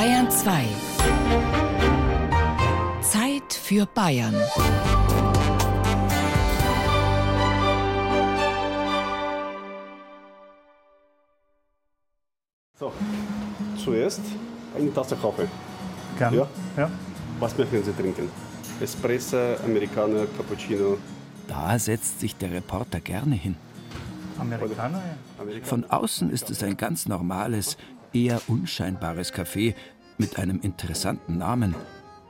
Bayern 2. Zeit für Bayern. So, zuerst eine Tasse Kaffee. Gern. Ja? ja. Was möchten Sie trinken? Espresso, Americano, Cappuccino? Da setzt sich der Reporter gerne hin. Amerikaner, ja. Americano? Von außen ist es ein ganz normales, eher unscheinbares Café mit einem interessanten Namen.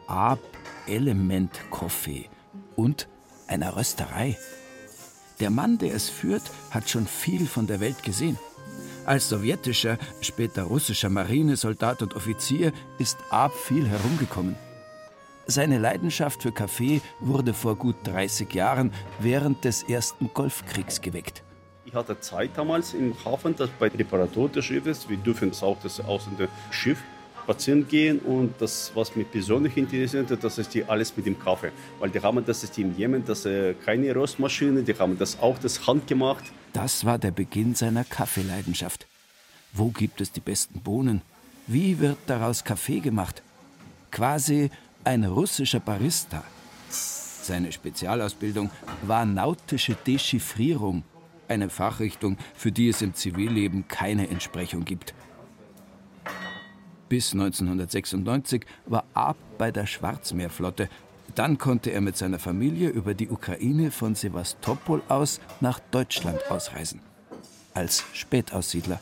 Ab Element Coffee und einer Rösterei. Der Mann, der es führt, hat schon viel von der Welt gesehen. Als sowjetischer, später russischer Marinesoldat und Offizier ist Ab viel herumgekommen. Seine Leidenschaft für Kaffee wurde vor gut 30 Jahren während des ersten Golfkriegs geweckt. Ich hatte Zeit damals im Hafen, dass bei Reparatur des Schiffes, wir dürfen auch das aus dem Schiff spazieren gehen und das, was mich persönlich interessiert, das ist die alles mit dem Kaffee. Weil die haben das ist im Jemen, das ist keine Röstmaschine, die haben das auch das Hand gemacht. Das war der Beginn seiner Kaffeeleidenschaft. Wo gibt es die besten Bohnen? Wie wird daraus Kaffee gemacht? Quasi ein russischer Barista. Seine Spezialausbildung war nautische Dechiffrierung, eine Fachrichtung, für die es im Zivilleben keine Entsprechung gibt. Bis 1996 war Ab bei der Schwarzmeerflotte. Dann konnte er mit seiner Familie über die Ukraine von Sevastopol aus nach Deutschland ausreisen. Als Spätaussiedler.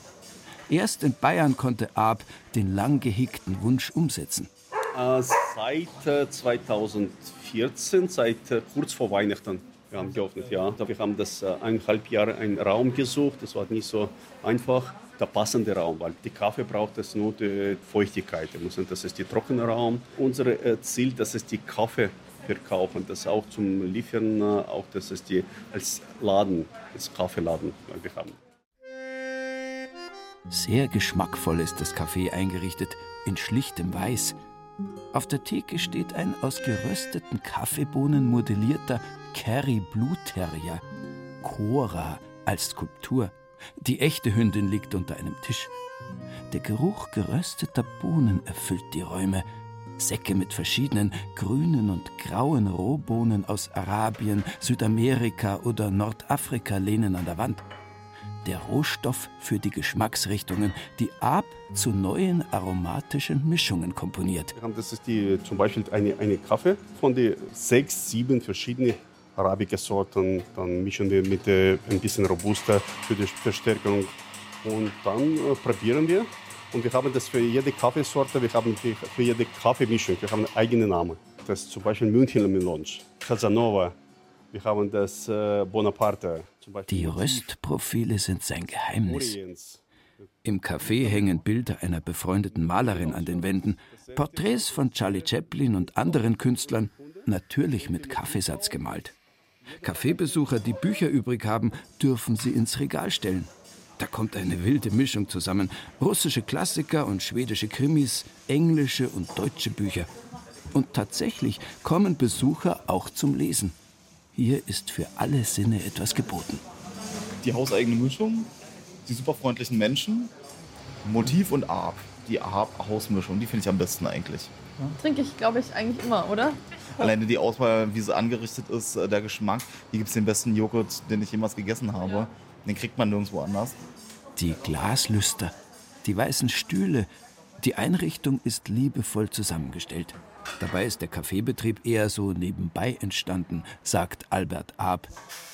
Erst in Bayern konnte Ab den lang gehegten Wunsch umsetzen. Äh, seit äh, 2014, seit äh, kurz vor Weihnachten, wir haben geöffnet, ja. Wir haben das äh, eineinhalb Jahre einen Raum gesucht. Das war nicht so einfach. Der passende Raum, weil die Kaffee braucht es nur die Feuchtigkeit. Das ist der trockene Raum. Unser äh, Ziel, das ist die Kaffee verkaufen, das auch zum Liefern, äh, auch das ist die als Laden, als Kaffeeladen, wir haben. Sehr geschmackvoll ist das Café eingerichtet, in schlichtem Weiß. Auf der Theke steht ein aus gerösteten Kaffeebohnen modellierter Kerry Blue Terrier, Cora als Skulptur. Die echte Hündin liegt unter einem Tisch. Der Geruch gerösteter Bohnen erfüllt die Räume. Säcke mit verschiedenen grünen und grauen Rohbohnen aus Arabien, Südamerika oder Nordafrika lehnen an der Wand. Der Rohstoff für die Geschmacksrichtungen, die Ab zu neuen aromatischen Mischungen komponiert. Das ist die, zum Beispiel eine, eine Kaffee von den sechs, sieben verschiedenen Arabica-Sorten. Dann mischen wir mit äh, ein bisschen Robusta für die Verstärkung. Und dann äh, probieren wir. Und wir haben das für jede Kaffeesorte, wir haben für jede Kaffeemischung, wir haben einen eigenen Namen. Das ist zum Beispiel Münchner Melange, Casanova, wir haben das äh, Bonaparte. Die Röstprofile sind sein Geheimnis. Orients. Im Café hängen Bilder einer befreundeten Malerin an den Wänden, Porträts von Charlie Chaplin und anderen Künstlern, natürlich mit Kaffeesatz gemalt. Kaffeebesucher, die Bücher übrig haben, dürfen sie ins Regal stellen. Da kommt eine wilde Mischung zusammen. Russische Klassiker und schwedische Krimis, englische und deutsche Bücher. Und tatsächlich kommen Besucher auch zum Lesen. Hier ist für alle Sinne etwas geboten. die hauseigene Mischung, die super freundlichen Menschen, Motiv und Arp. Die Arp-Hausmischung, die finde ich am besten eigentlich. Trinke ich, glaube ich, eigentlich immer, oder? Alleine die Auswahl, wie sie angerichtet ist, äh, der Geschmack. Hier gibt es den besten Joghurt, den ich jemals gegessen habe. Den kriegt man nirgendwo anders. Die Glaslüster, die weißen Stühle, die Einrichtung ist liebevoll zusammengestellt. Dabei ist der Kaffeebetrieb eher so nebenbei entstanden, sagt Albert Ab.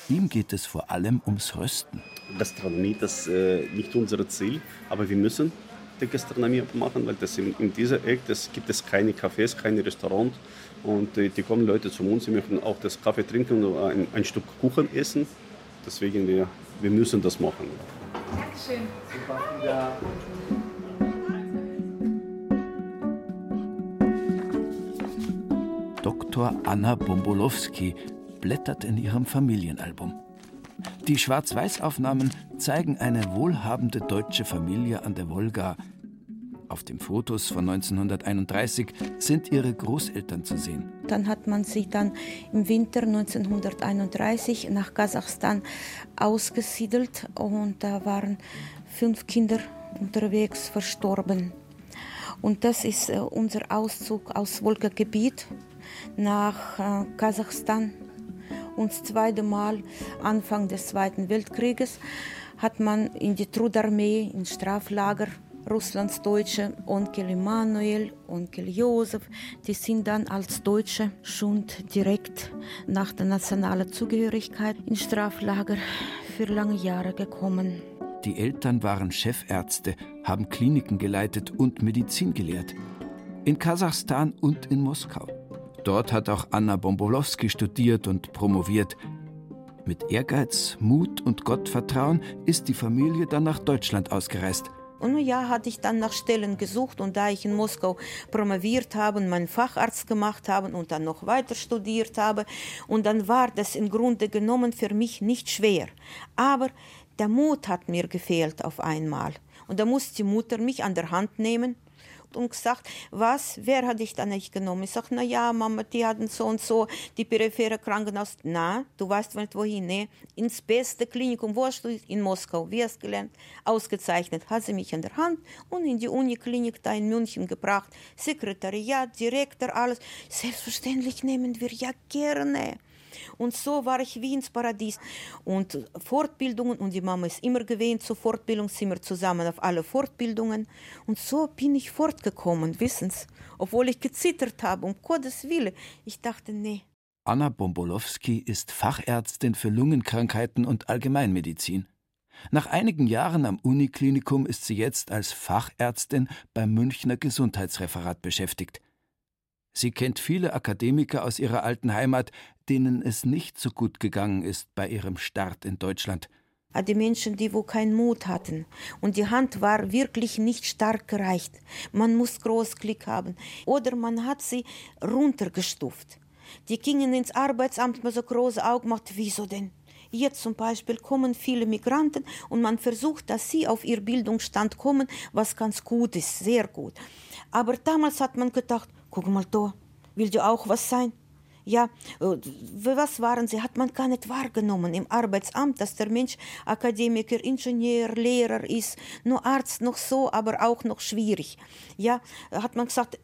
Ihm geht es vor allem ums Rösten. Gastronomie, das ist äh, nicht unser Ziel, aber wir müssen die Gastronomie machen, weil das in, in dieser Ecke das gibt es keine Cafés, keine Restaurants und äh, die kommen Leute zu uns, sie möchten auch das Kaffee trinken und ein, ein Stück Kuchen essen. Deswegen wir, wir müssen das machen. Dankeschön. Dr. Anna Bombolowski blättert in ihrem Familienalbum. Die Schwarz-Weiß-Aufnahmen zeigen eine wohlhabende deutsche Familie an der Wolga. Auf den Fotos von 1931 sind ihre Großeltern zu sehen. Dann hat man sie dann im Winter 1931 nach Kasachstan ausgesiedelt und da waren fünf Kinder unterwegs verstorben. Und das ist äh, unser Auszug aus Wolga-Gebiet nach äh, Kasachstan. Und das zweite Mal, Anfang des Zweiten Weltkrieges, hat man in die Trudarmee, in Straflager Russlands Deutsche, Onkel Emanuel, Onkel Josef, die sind dann als Deutsche schon direkt nach der nationalen Zugehörigkeit in Straflager für lange Jahre gekommen. Die Eltern waren Chefärzte, haben Kliniken geleitet und Medizin gelehrt. In Kasachstan und in Moskau. Dort hat auch Anna Bombolowski studiert und promoviert. Mit Ehrgeiz, Mut und Gottvertrauen ist die Familie dann nach Deutschland ausgereist. Und ja, hatte ich dann nach Stellen gesucht und da ich in Moskau promoviert habe meinen Facharzt gemacht habe und dann noch weiter studiert habe und dann war das im Grunde genommen für mich nicht schwer. Aber der Mut hat mir gefehlt auf einmal. Und da musste die Mutter mich an der Hand nehmen und gesagt, was, wer hat dich da nicht genommen? Ich sage, na ja, Mama, die hatten so und so, die periphere Krankenhaus. Na, du weißt nicht wohin, ne? Ins beste Klinikum, wo hast du? In Moskau, wie hast du gelernt? Ausgezeichnet. Hat sie mich an der Hand und in die Uniklinik da in München gebracht. Sekretariat, Direktor, alles. Selbstverständlich nehmen wir ja gerne. Und so war ich wie ins Paradies. Und Fortbildungen, und die Mama ist immer gewesen, zur Fortbildung sind wir zusammen auf alle Fortbildungen. Und so bin ich fortgekommen, wissen Sie. Obwohl ich gezittert habe, um Gottes Willen. Ich dachte, nee. Anna Bombolowski ist Fachärztin für Lungenkrankheiten und Allgemeinmedizin. Nach einigen Jahren am Uniklinikum ist sie jetzt als Fachärztin beim Münchner Gesundheitsreferat beschäftigt. Sie kennt viele Akademiker aus ihrer alten Heimat, denen es nicht so gut gegangen ist bei ihrem Start in Deutschland. Ah, die Menschen, die wo keinen Mut hatten. Und die Hand war wirklich nicht stark gereicht. Man muss Großklick haben. Oder man hat sie runtergestuft. Die gingen ins Arbeitsamt mit so große Augen gemacht. Wieso denn? Jetzt zum Beispiel kommen viele Migranten und man versucht, dass sie auf ihr Bildungsstand kommen, was ganz gut ist, sehr gut. Aber damals hat man gedacht, guck mal da, will du auch was sein? Ja, äh, was waren sie? Hat man gar nicht wahrgenommen im Arbeitsamt, dass der Mensch Akademiker, Ingenieur, Lehrer ist, nur Arzt noch so, aber auch noch schwierig. Ja, hat man gesagt,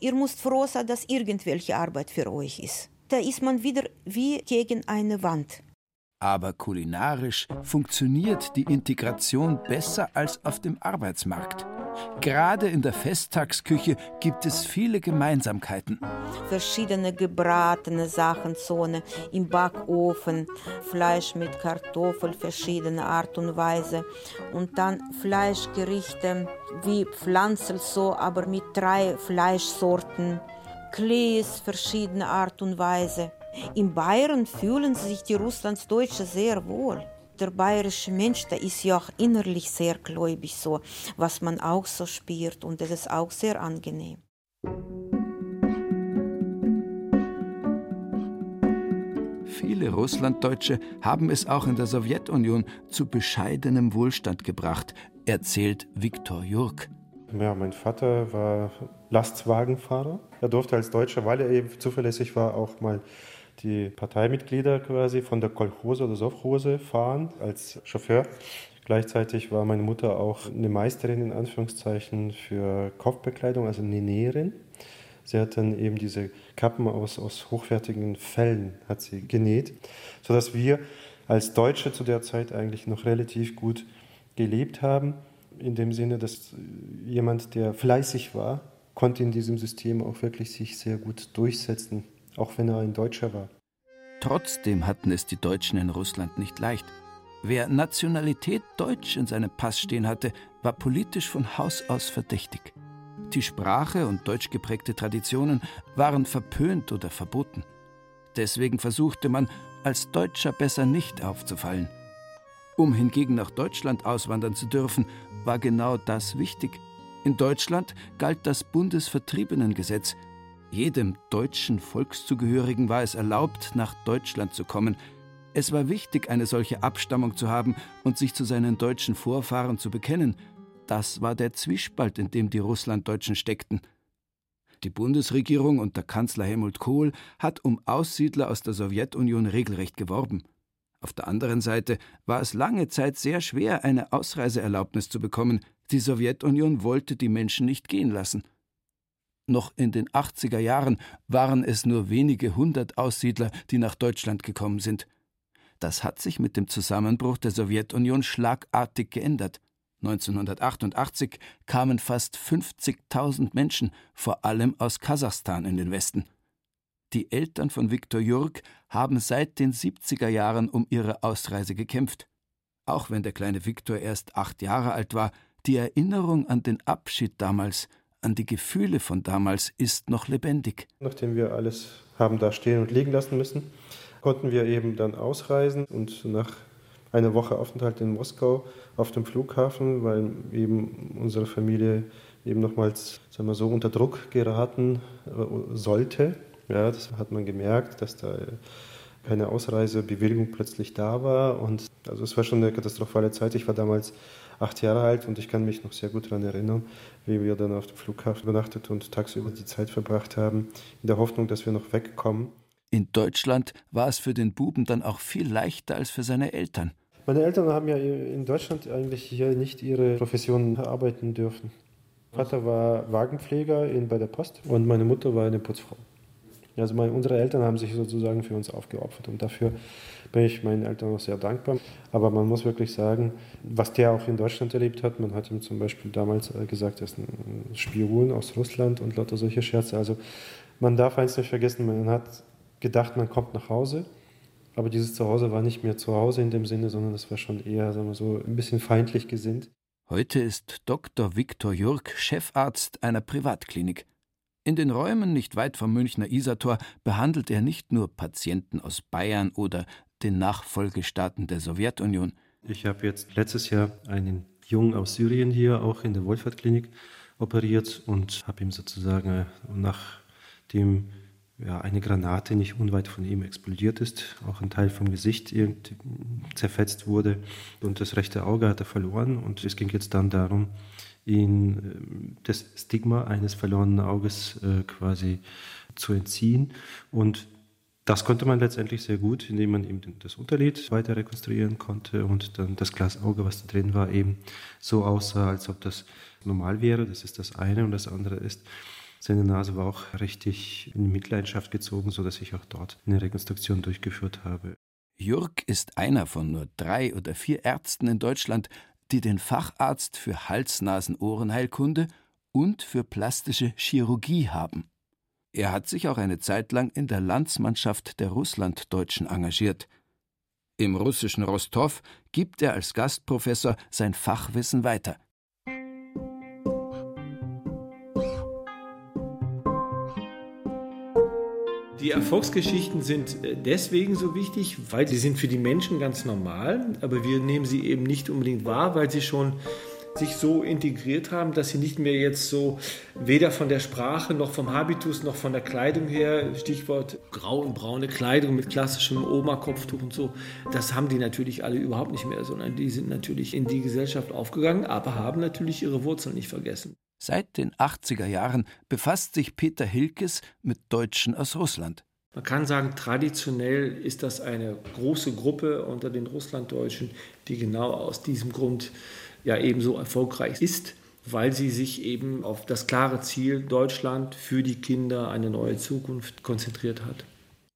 ihr müsst froh sein, dass irgendwelche Arbeit für euch ist. Da ist man wieder wie gegen eine Wand. Aber kulinarisch funktioniert die Integration besser als auf dem Arbeitsmarkt. Gerade in der Festtagsküche gibt es viele Gemeinsamkeiten. Verschiedene gebratene Sachen, im Backofen, Fleisch mit Kartoffel, verschiedene Art und Weise. Und dann Fleischgerichte wie Pflanzel so, aber mit drei Fleischsorten. Klees, verschiedene Art und Weise. In Bayern fühlen sich die Russlandsdeutsche sehr wohl. Der bayerische Mensch, der ist ja auch innerlich sehr gläubig so, was man auch so spürt und das ist auch sehr angenehm. Viele Russlanddeutsche haben es auch in der Sowjetunion zu bescheidenem Wohlstand gebracht, erzählt Viktor Jurk. Ja, mein Vater war Lastwagenfahrer. Er durfte als Deutscher, weil er eben zuverlässig war, auch mal die Parteimitglieder quasi von der Kolchose oder Sovchose fahren als Chauffeur. Gleichzeitig war meine Mutter auch eine Meisterin in Anführungszeichen für Kopfbekleidung, also eine Näherin. Sie hat dann eben diese Kappen aus, aus hochwertigen Fellen hat sie genäht, sodass wir als Deutsche zu der Zeit eigentlich noch relativ gut gelebt haben. In dem Sinne, dass jemand, der fleißig war, konnte in diesem System auch wirklich sich sehr gut durchsetzen auch wenn er ein Deutscher war. Trotzdem hatten es die Deutschen in Russland nicht leicht. Wer Nationalität Deutsch in seinem Pass stehen hatte, war politisch von Haus aus verdächtig. Die Sprache und deutsch geprägte Traditionen waren verpönt oder verboten. Deswegen versuchte man, als Deutscher besser nicht aufzufallen. Um hingegen nach Deutschland auswandern zu dürfen, war genau das wichtig. In Deutschland galt das Bundesvertriebenengesetz, jedem deutschen Volkszugehörigen war es erlaubt, nach Deutschland zu kommen. Es war wichtig, eine solche Abstammung zu haben und sich zu seinen deutschen Vorfahren zu bekennen. Das war der Zwiespalt, in dem die Russlanddeutschen steckten. Die Bundesregierung unter Kanzler Helmut Kohl hat um Aussiedler aus der Sowjetunion regelrecht geworben. Auf der anderen Seite war es lange Zeit sehr schwer, eine Ausreiseerlaubnis zu bekommen. Die Sowjetunion wollte die Menschen nicht gehen lassen. Noch in den 80er Jahren waren es nur wenige hundert Aussiedler, die nach Deutschland gekommen sind. Das hat sich mit dem Zusammenbruch der Sowjetunion schlagartig geändert. 1988 kamen fast 50.000 Menschen, vor allem aus Kasachstan, in den Westen. Die Eltern von Viktor Jurk haben seit den 70er Jahren um ihre Ausreise gekämpft. Auch wenn der kleine Viktor erst acht Jahre alt war, die Erinnerung an den Abschied damals, an die Gefühle von damals ist noch lebendig. Nachdem wir alles haben da stehen und liegen lassen müssen, konnten wir eben dann ausreisen und nach einer Woche Aufenthalt in Moskau auf dem Flughafen, weil eben unsere Familie eben nochmals sagen wir so, unter Druck geraten äh, sollte. Ja, das hat man gemerkt, dass da keine Ausreisebewilligung plötzlich da war. Und also es war schon eine katastrophale Zeit. Ich war damals acht Jahre alt und ich kann mich noch sehr gut daran erinnern, wie wir dann auf dem Flughafen übernachtet und tagsüber die Zeit verbracht haben, in der Hoffnung, dass wir noch wegkommen. In Deutschland war es für den Buben dann auch viel leichter als für seine Eltern. Meine Eltern haben ja in Deutschland eigentlich hier nicht ihre Profession erarbeiten dürfen. Vater war Wagenpfleger in, bei der Post und meine Mutter war eine Putzfrau. Also meine, unsere Eltern haben sich sozusagen für uns aufgeopfert und dafür bin ich meinen Eltern auch sehr dankbar. Aber man muss wirklich sagen, was der auch in Deutschland erlebt hat, man hat ihm zum Beispiel damals äh, gesagt, er ist ein Spion aus Russland und lauter solche Scherze. Also man darf eins nicht vergessen, man hat gedacht, man kommt nach Hause. Aber dieses Zuhause war nicht mehr zu Hause in dem Sinne, sondern es war schon eher sagen wir so, ein bisschen feindlich gesinnt. Heute ist Dr. Viktor Jurk Chefarzt einer Privatklinik. In den Räumen nicht weit vom Münchner Isartor behandelt er nicht nur Patienten aus Bayern oder den Nachfolgestaaten der Sowjetunion. Ich habe jetzt letztes Jahr einen Jungen aus Syrien hier auch in der Wohlfahrtklinik operiert und habe ihm sozusagen äh, nachdem ja, eine Granate nicht unweit von ihm explodiert ist, auch ein Teil vom Gesicht zerfetzt wurde und das rechte Auge hat er verloren und es ging jetzt dann darum, ihn ähm, das Stigma eines verlorenen Auges äh, quasi zu entziehen. Und das konnte man letztendlich sehr gut, indem man eben das Unterlid weiter rekonstruieren konnte und dann das Glasauge, was da drin war, eben so aussah, als ob das normal wäre. Das ist das eine. Und das andere ist, seine Nase war auch richtig in Mitleidenschaft gezogen, sodass ich auch dort eine Rekonstruktion durchgeführt habe. Jürg ist einer von nur drei oder vier Ärzten in Deutschland, die den Facharzt für Hals-Nasen-Ohrenheilkunde und für plastische Chirurgie haben. Er hat sich auch eine Zeit lang in der Landsmannschaft der Russlanddeutschen engagiert. Im russischen Rostov gibt er als Gastprofessor sein Fachwissen weiter. Die Erfolgsgeschichten sind äh, deswegen so wichtig, weil sie sind für die Menschen ganz normal, aber wir nehmen sie eben nicht unbedingt wahr, weil sie schon sich so integriert haben, dass sie nicht mehr jetzt so weder von der Sprache noch vom Habitus noch von der Kleidung her, Stichwort grau und braune Kleidung mit klassischem Oma-Kopftuch und so, das haben die natürlich alle überhaupt nicht mehr, sondern die sind natürlich in die Gesellschaft aufgegangen, aber haben natürlich ihre Wurzeln nicht vergessen. Seit den 80er Jahren befasst sich Peter Hilkes mit Deutschen aus Russland. Man kann sagen, traditionell ist das eine große Gruppe unter den Russlanddeutschen, die genau aus diesem Grund ja ebenso erfolgreich ist, weil sie sich eben auf das klare Ziel Deutschland für die Kinder eine neue Zukunft konzentriert hat.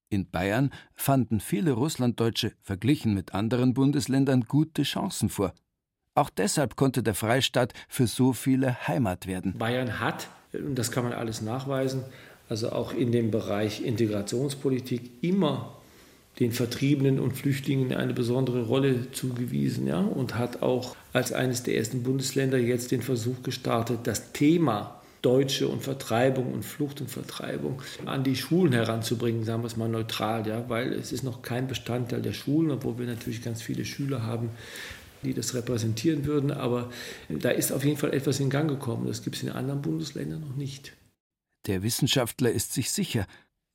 In Bayern fanden viele Russlanddeutsche verglichen mit anderen Bundesländern gute Chancen vor. Auch deshalb konnte der Freistaat für so viele Heimat werden. Bayern hat, und das kann man alles nachweisen, also auch in dem Bereich Integrationspolitik immer den Vertriebenen und Flüchtlingen eine besondere Rolle zugewiesen ja, und hat auch als eines der ersten Bundesländer jetzt den Versuch gestartet, das Thema Deutsche und Vertreibung und Flucht und Vertreibung an die Schulen heranzubringen, sagen wir es mal neutral, ja, weil es ist noch kein Bestandteil der Schulen, obwohl wir natürlich ganz viele Schüler haben, die das repräsentieren würden. Aber da ist auf jeden Fall etwas in Gang gekommen. Das gibt es in anderen Bundesländern noch nicht. Der Wissenschaftler ist sich sicher,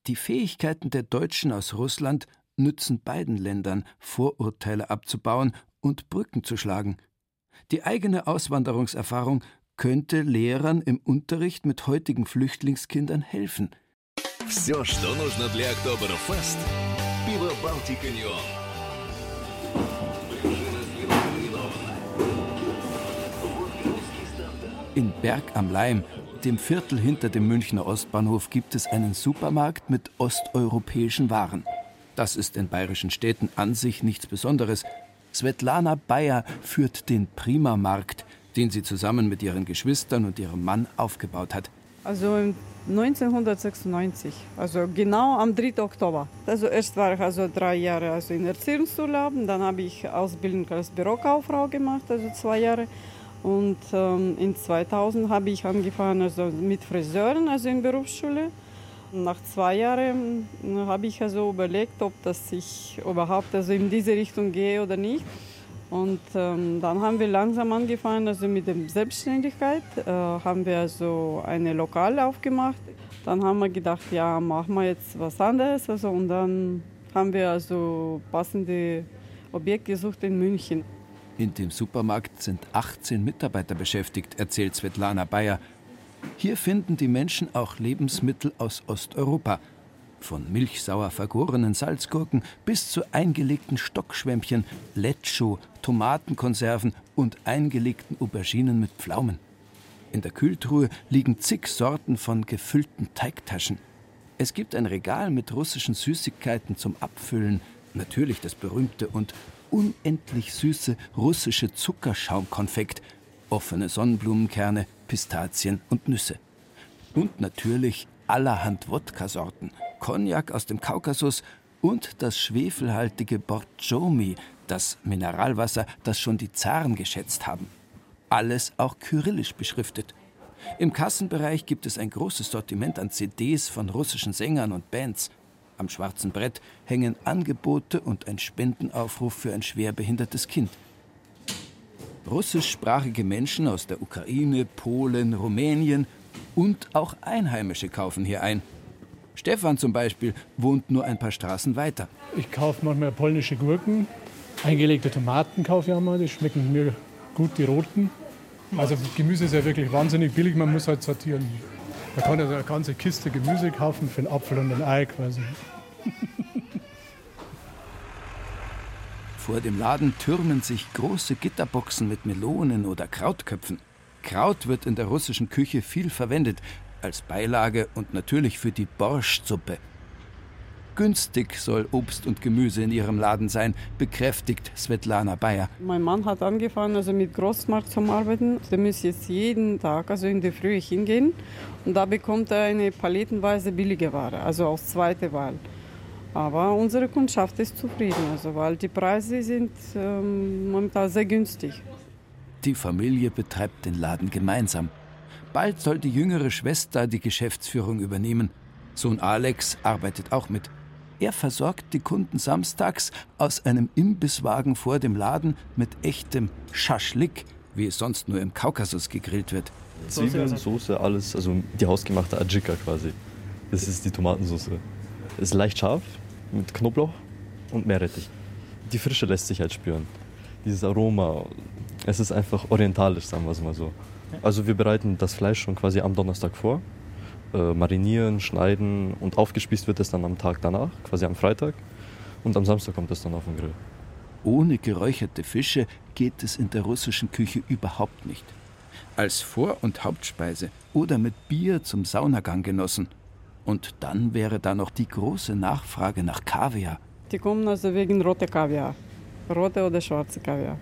die Fähigkeiten der Deutschen aus Russland nützen beiden Ländern, Vorurteile abzubauen und Brücken zu schlagen. Die eigene Auswanderungserfahrung könnte Lehrern im Unterricht mit heutigen Flüchtlingskindern helfen. Все, что нужно для Октоберфест, пиво Балтика Неон. In Berg am Leim, dem Viertel hinter dem Münchner Ostbahnhof gibt es einen Supermarkt mit osteuropäischen Waren. Das ist in bayerischen Städten an sich nichts Besonderes. Svetlana Bayer führt den Prima-Markt, den sie zusammen mit ihren Geschwistern und ihrem Mann aufgebaut hat. Also 1996, also genau am 3. Oktober. Also erst war ich also drei Jahre also in Erziehungsurlaub, dann habe ich Ausbildung als Bürokauffrau gemacht, also zwei Jahre. Und ähm, in 2000 habe ich angefangen also mit Friseuren, also in Berufsschule. Nach zwei Jahren hm, habe ich also überlegt, ob das ich überhaupt also in diese Richtung gehe oder nicht. Und ähm, dann haben wir langsam angefangen, also mit der Selbstständigkeit, äh, haben wir also eine Lokal aufgemacht. Dann haben wir gedacht, ja, machen wir jetzt was anderes. Also, und dann haben wir also passende Objekte gesucht in München. In dem Supermarkt sind 18 Mitarbeiter beschäftigt, erzählt Svetlana Bayer. Hier finden die Menschen auch Lebensmittel aus Osteuropa. Von milchsauer vergorenen Salzgurken bis zu eingelegten Stockschwämmchen, Lecho, Tomatenkonserven und eingelegten Auberginen mit Pflaumen. In der Kühltruhe liegen zig Sorten von gefüllten Teigtaschen. Es gibt ein Regal mit russischen Süßigkeiten zum Abfüllen, natürlich das berühmte und unendlich süße russische Zuckerschaumkonfekt, offene Sonnenblumenkerne, Pistazien und Nüsse. Und natürlich allerhand Wodka-Sorten, Cognac aus dem Kaukasus und das schwefelhaltige Borjomi, das Mineralwasser, das schon die Zaren geschätzt haben. Alles auch kyrillisch beschriftet. Im Kassenbereich gibt es ein großes Sortiment an CDs von russischen Sängern und Bands. Am schwarzen Brett hängen Angebote und ein Spendenaufruf für ein schwerbehindertes Kind. Russischsprachige Menschen aus der Ukraine, Polen, Rumänien und auch Einheimische kaufen hier ein. Stefan zum Beispiel wohnt nur ein paar Straßen weiter. Ich kaufe manchmal polnische Gurken, eingelegte Tomaten kaufe ich auch mal, die schmecken mir gut, die roten. Also Gemüse ist ja wirklich wahnsinnig billig, man muss halt sortieren. Man kann also eine ganze Kiste Gemüse kaufen für einen Apfel und ein Ei quasi. Vor dem Laden türmen sich große Gitterboxen mit Melonen oder Krautköpfen. Kraut wird in der russischen Küche viel verwendet, als Beilage und natürlich für die Borschtsuppe. Günstig soll Obst und Gemüse in ihrem Laden sein, bekräftigt Svetlana Bayer. Mein Mann hat angefangen, also mit Großmarkt zu arbeiten. Der muss jetzt jeden Tag, also in der Früh hingehen und da bekommt er eine palettenweise billige Ware, also aus zweiter Wahl. Aber unsere Kundschaft ist zufrieden, also weil die Preise sind ähm, momentan sehr günstig. Die Familie betreibt den Laden gemeinsam. Bald soll die jüngere Schwester die Geschäftsführung übernehmen. Sohn Alex arbeitet auch mit. Er versorgt die Kunden samstags aus einem Imbisswagen vor dem Laden mit echtem Schaschlik, wie es sonst nur im Kaukasus gegrillt wird. Zwiebeln, Soße, alles, also die hausgemachte Adjika quasi. Das ist die Tomatensauce. Ist leicht scharf, mit Knoblauch und Meerrettich. Die Frische lässt sich halt spüren. Dieses Aroma, es ist einfach orientalisch, sagen wir es mal so. Also wir bereiten das Fleisch schon quasi am Donnerstag vor, äh, marinieren, schneiden und aufgespießt wird es dann am Tag danach, quasi am Freitag. Und am Samstag kommt es dann auf den Grill. Ohne geräucherte Fische geht es in der russischen Küche überhaupt nicht. Als Vor- und Hauptspeise oder mit Bier zum Saunagang genossen. Und dann wäre da noch die große Nachfrage nach Kaviar. Die kommen also wegen rote Kaviar, rote oder schwarze Kaviar.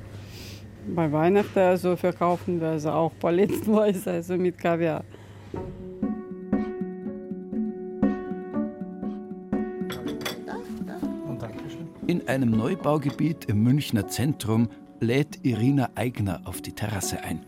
Bei Weihnachten also verkaufen wir also auch palettenweise also mit Kaviar. In einem Neubaugebiet im Münchner Zentrum lädt Irina Eigner auf die Terrasse ein.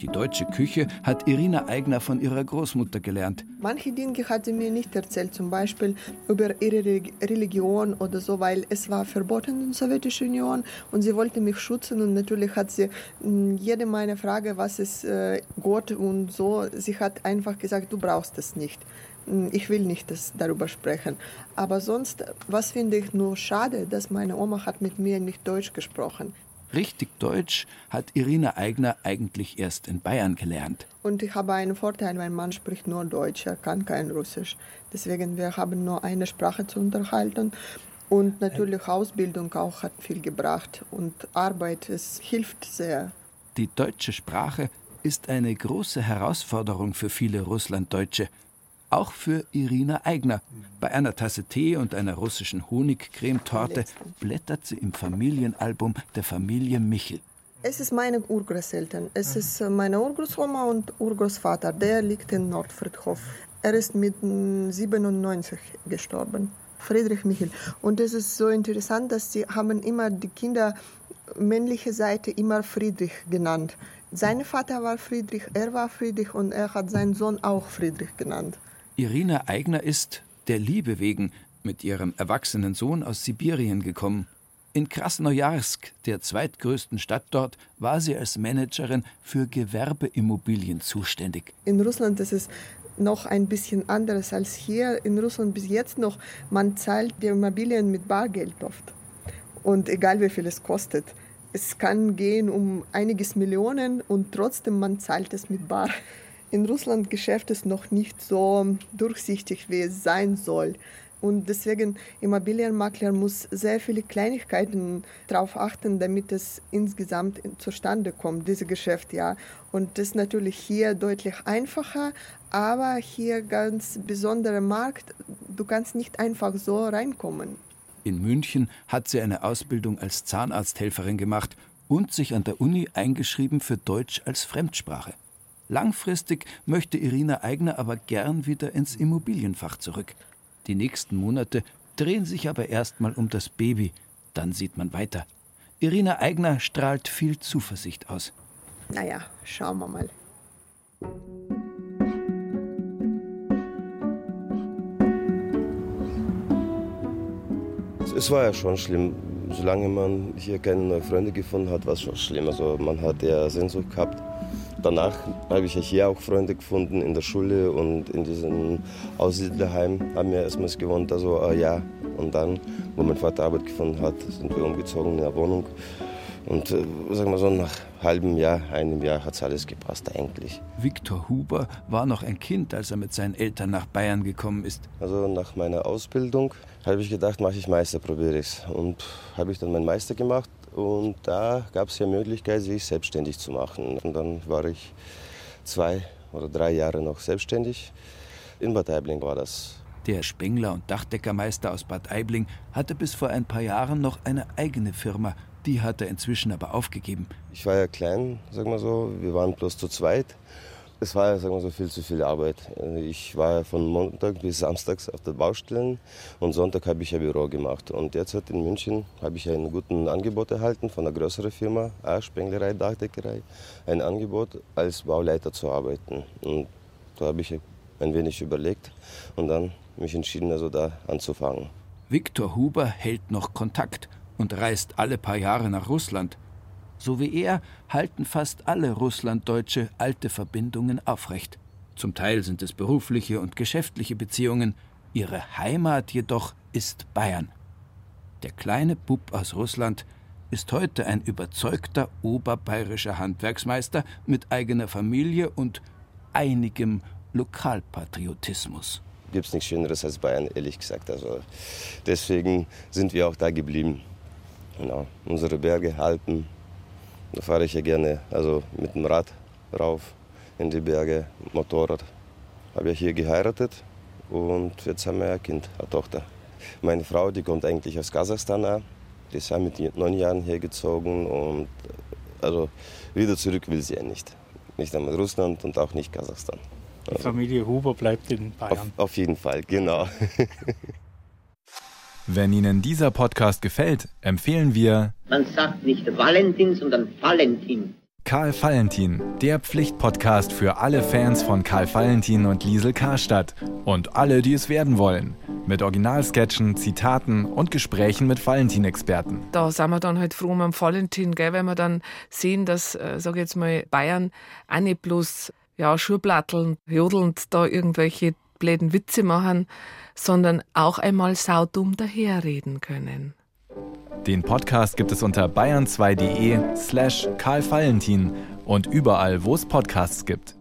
Die deutsche Küche hat Irina Eigner von ihrer Großmutter gelernt. Manche Dinge hat sie mir nicht erzählt, zum Beispiel über ihre Religion oder so, weil es war verboten in der Sowjetischen Union und sie wollte mich schützen und natürlich hat sie hm, jede meine Frage, was ist äh, Gott und so, sie hat einfach gesagt, du brauchst es nicht. Hm, ich will nicht das, darüber sprechen. Aber sonst, was finde ich nur schade, dass meine Oma hat mit mir nicht Deutsch gesprochen. Richtig Deutsch hat Irina Eigner eigentlich erst in Bayern gelernt. Und ich habe einen Vorteil, mein Mann spricht nur Deutsch, er kann kein Russisch. Deswegen wir haben nur eine Sprache zu unterhalten. Und natürlich Ausbildung auch hat viel gebracht und Arbeit, es hilft sehr. Die deutsche Sprache ist eine große Herausforderung für viele Russlanddeutsche. Auch für Irina Eigner. Bei einer Tasse Tee und einer russischen Honigcremetorte blättert sie im Familienalbum der Familie Michel. Es ist meine Urgroßeltern. Es ist äh, meine Urgroßoma und Urgroßvater. Der liegt in Nordfriedhof. Er ist mit mm, 97 gestorben. Friedrich Michel. Und es ist so interessant, dass sie haben immer die Kinder männliche Seite immer Friedrich genannt. Sein Vater war Friedrich, er war Friedrich und er hat seinen Sohn auch Friedrich genannt. Irina Eigner ist, der Liebe wegen, mit ihrem erwachsenen Sohn aus Sibirien gekommen. In Krasnojarsk, der zweitgrößten Stadt dort, war sie als Managerin für Gewerbeimmobilien zuständig. In Russland ist es noch ein bisschen anderes als hier. In Russland bis jetzt noch, man zahlt die Immobilien mit Bargeld oft. Und egal wie viel es kostet. Es kann gehen um einiges Millionen und trotzdem man zahlt es mit Bar. In Russland Geschäft ist noch nicht so durchsichtig, wie es sein soll. Und deswegen Immobilienmakler muss sehr viele Kleinigkeiten darauf achten, damit es insgesamt zustande kommt, dieses Geschäft ja. Und das ist natürlich hier deutlich einfacher, aber hier ganz besonderer Markt. Du kannst nicht einfach so reinkommen. In München hat sie eine Ausbildung als Zahnarzthelferin gemacht und sich an der Uni eingeschrieben für Deutsch als Fremdsprache. Langfristig möchte Irina Eigner aber gern wieder ins Immobilienfach zurück. Die nächsten Monate drehen sich aber erstmal um das Baby, dann sieht man weiter. Irina Eigner strahlt viel Zuversicht aus. Naja, schauen wir mal. Es war ja schon schlimm. Solange man hier keine neuen Freunde gefunden hat, war es schon schlimm. Also man hat ja Sehnsucht gehabt. Danach habe ich hier auch Freunde gefunden in der Schule und in diesem Aussiedlerheim haben wir erstmals gewohnt, also ein Jahr. Und dann, wo mein Vater Arbeit gefunden hat, sind wir umgezogen in eine Wohnung. Und äh, sagen wir so, nach halbem Jahr, einem Jahr hat es alles gepasst eigentlich. Viktor Huber war noch ein Kind, als er mit seinen Eltern nach Bayern gekommen ist. Also nach meiner Ausbildung habe ich gedacht, mache ich Meister, probiere ich Und habe ich dann meinen Meister gemacht und da gab es ja Möglichkeit, sich selbstständig zu machen. Und dann war ich zwei oder drei Jahre noch selbstständig. In Bad Aibling war das. Der Spengler und Dachdeckermeister aus Bad Aibling hatte bis vor ein paar Jahren noch eine eigene Firma. Die hat er inzwischen aber aufgegeben. Ich war ja klein, sagen wir so. Wir waren bloß zu zweit. Es war, sagen so, viel zu viel Arbeit. Ich war von Montag bis Samstags auf der Baustelle und Sonntag habe ich ein Büro gemacht. Und jetzt in München habe ich ein gutes Angebot erhalten von einer größeren Firma, A, Spenglerei, Dachdeckerei, ein Angebot, als Bauleiter zu arbeiten. Und da habe ich ein wenig überlegt und dann mich entschieden, also da anzufangen. Viktor Huber hält noch Kontakt und reist alle paar Jahre nach Russland. So wie er halten fast alle Russlanddeutsche alte Verbindungen aufrecht. Zum Teil sind es berufliche und geschäftliche Beziehungen, ihre Heimat jedoch ist Bayern. Der kleine Bub aus Russland ist heute ein überzeugter oberbayerischer Handwerksmeister mit eigener Familie und einigem Lokalpatriotismus. Gibt es nichts Schöneres als Bayern, ehrlich gesagt. Also deswegen sind wir auch da geblieben. Genau. Unsere Berge, Alpen, da fahre ich ja gerne also mit dem Rad rauf in die Berge, Motorrad. Habe ja hier geheiratet und jetzt haben wir ein Kind, eine Tochter. Meine Frau, die kommt eigentlich aus Kasachstan. Die ist ja mit neun Jahren hergezogen und also wieder zurück will sie ja nicht. Nicht einmal Russland und auch nicht Kasachstan. Die Familie Huber bleibt in Bayern. Auf, auf jeden Fall, genau. Wenn Ihnen dieser Podcast gefällt, empfehlen wir Man sagt nicht Valentin, sondern Valentin. Karl Valentin, der Pflichtpodcast für alle Fans von Karl Valentin und Liesel Karstadt und alle, die es werden wollen. Mit Originalsketchen, Zitaten und Gesprächen mit Valentin-Experten. Da sind wir dann halt froh um Valentin, gell, wenn wir dann sehen, dass, äh, sag ich jetzt mal, Bayern auch nicht bloß ja, Schurplatteln, jodelnd da irgendwelche bläden Witze machen, sondern auch einmal saudumm daherreden können. Den Podcast gibt es unter bayern2.de slash Karl Valentin und überall, wo es Podcasts gibt.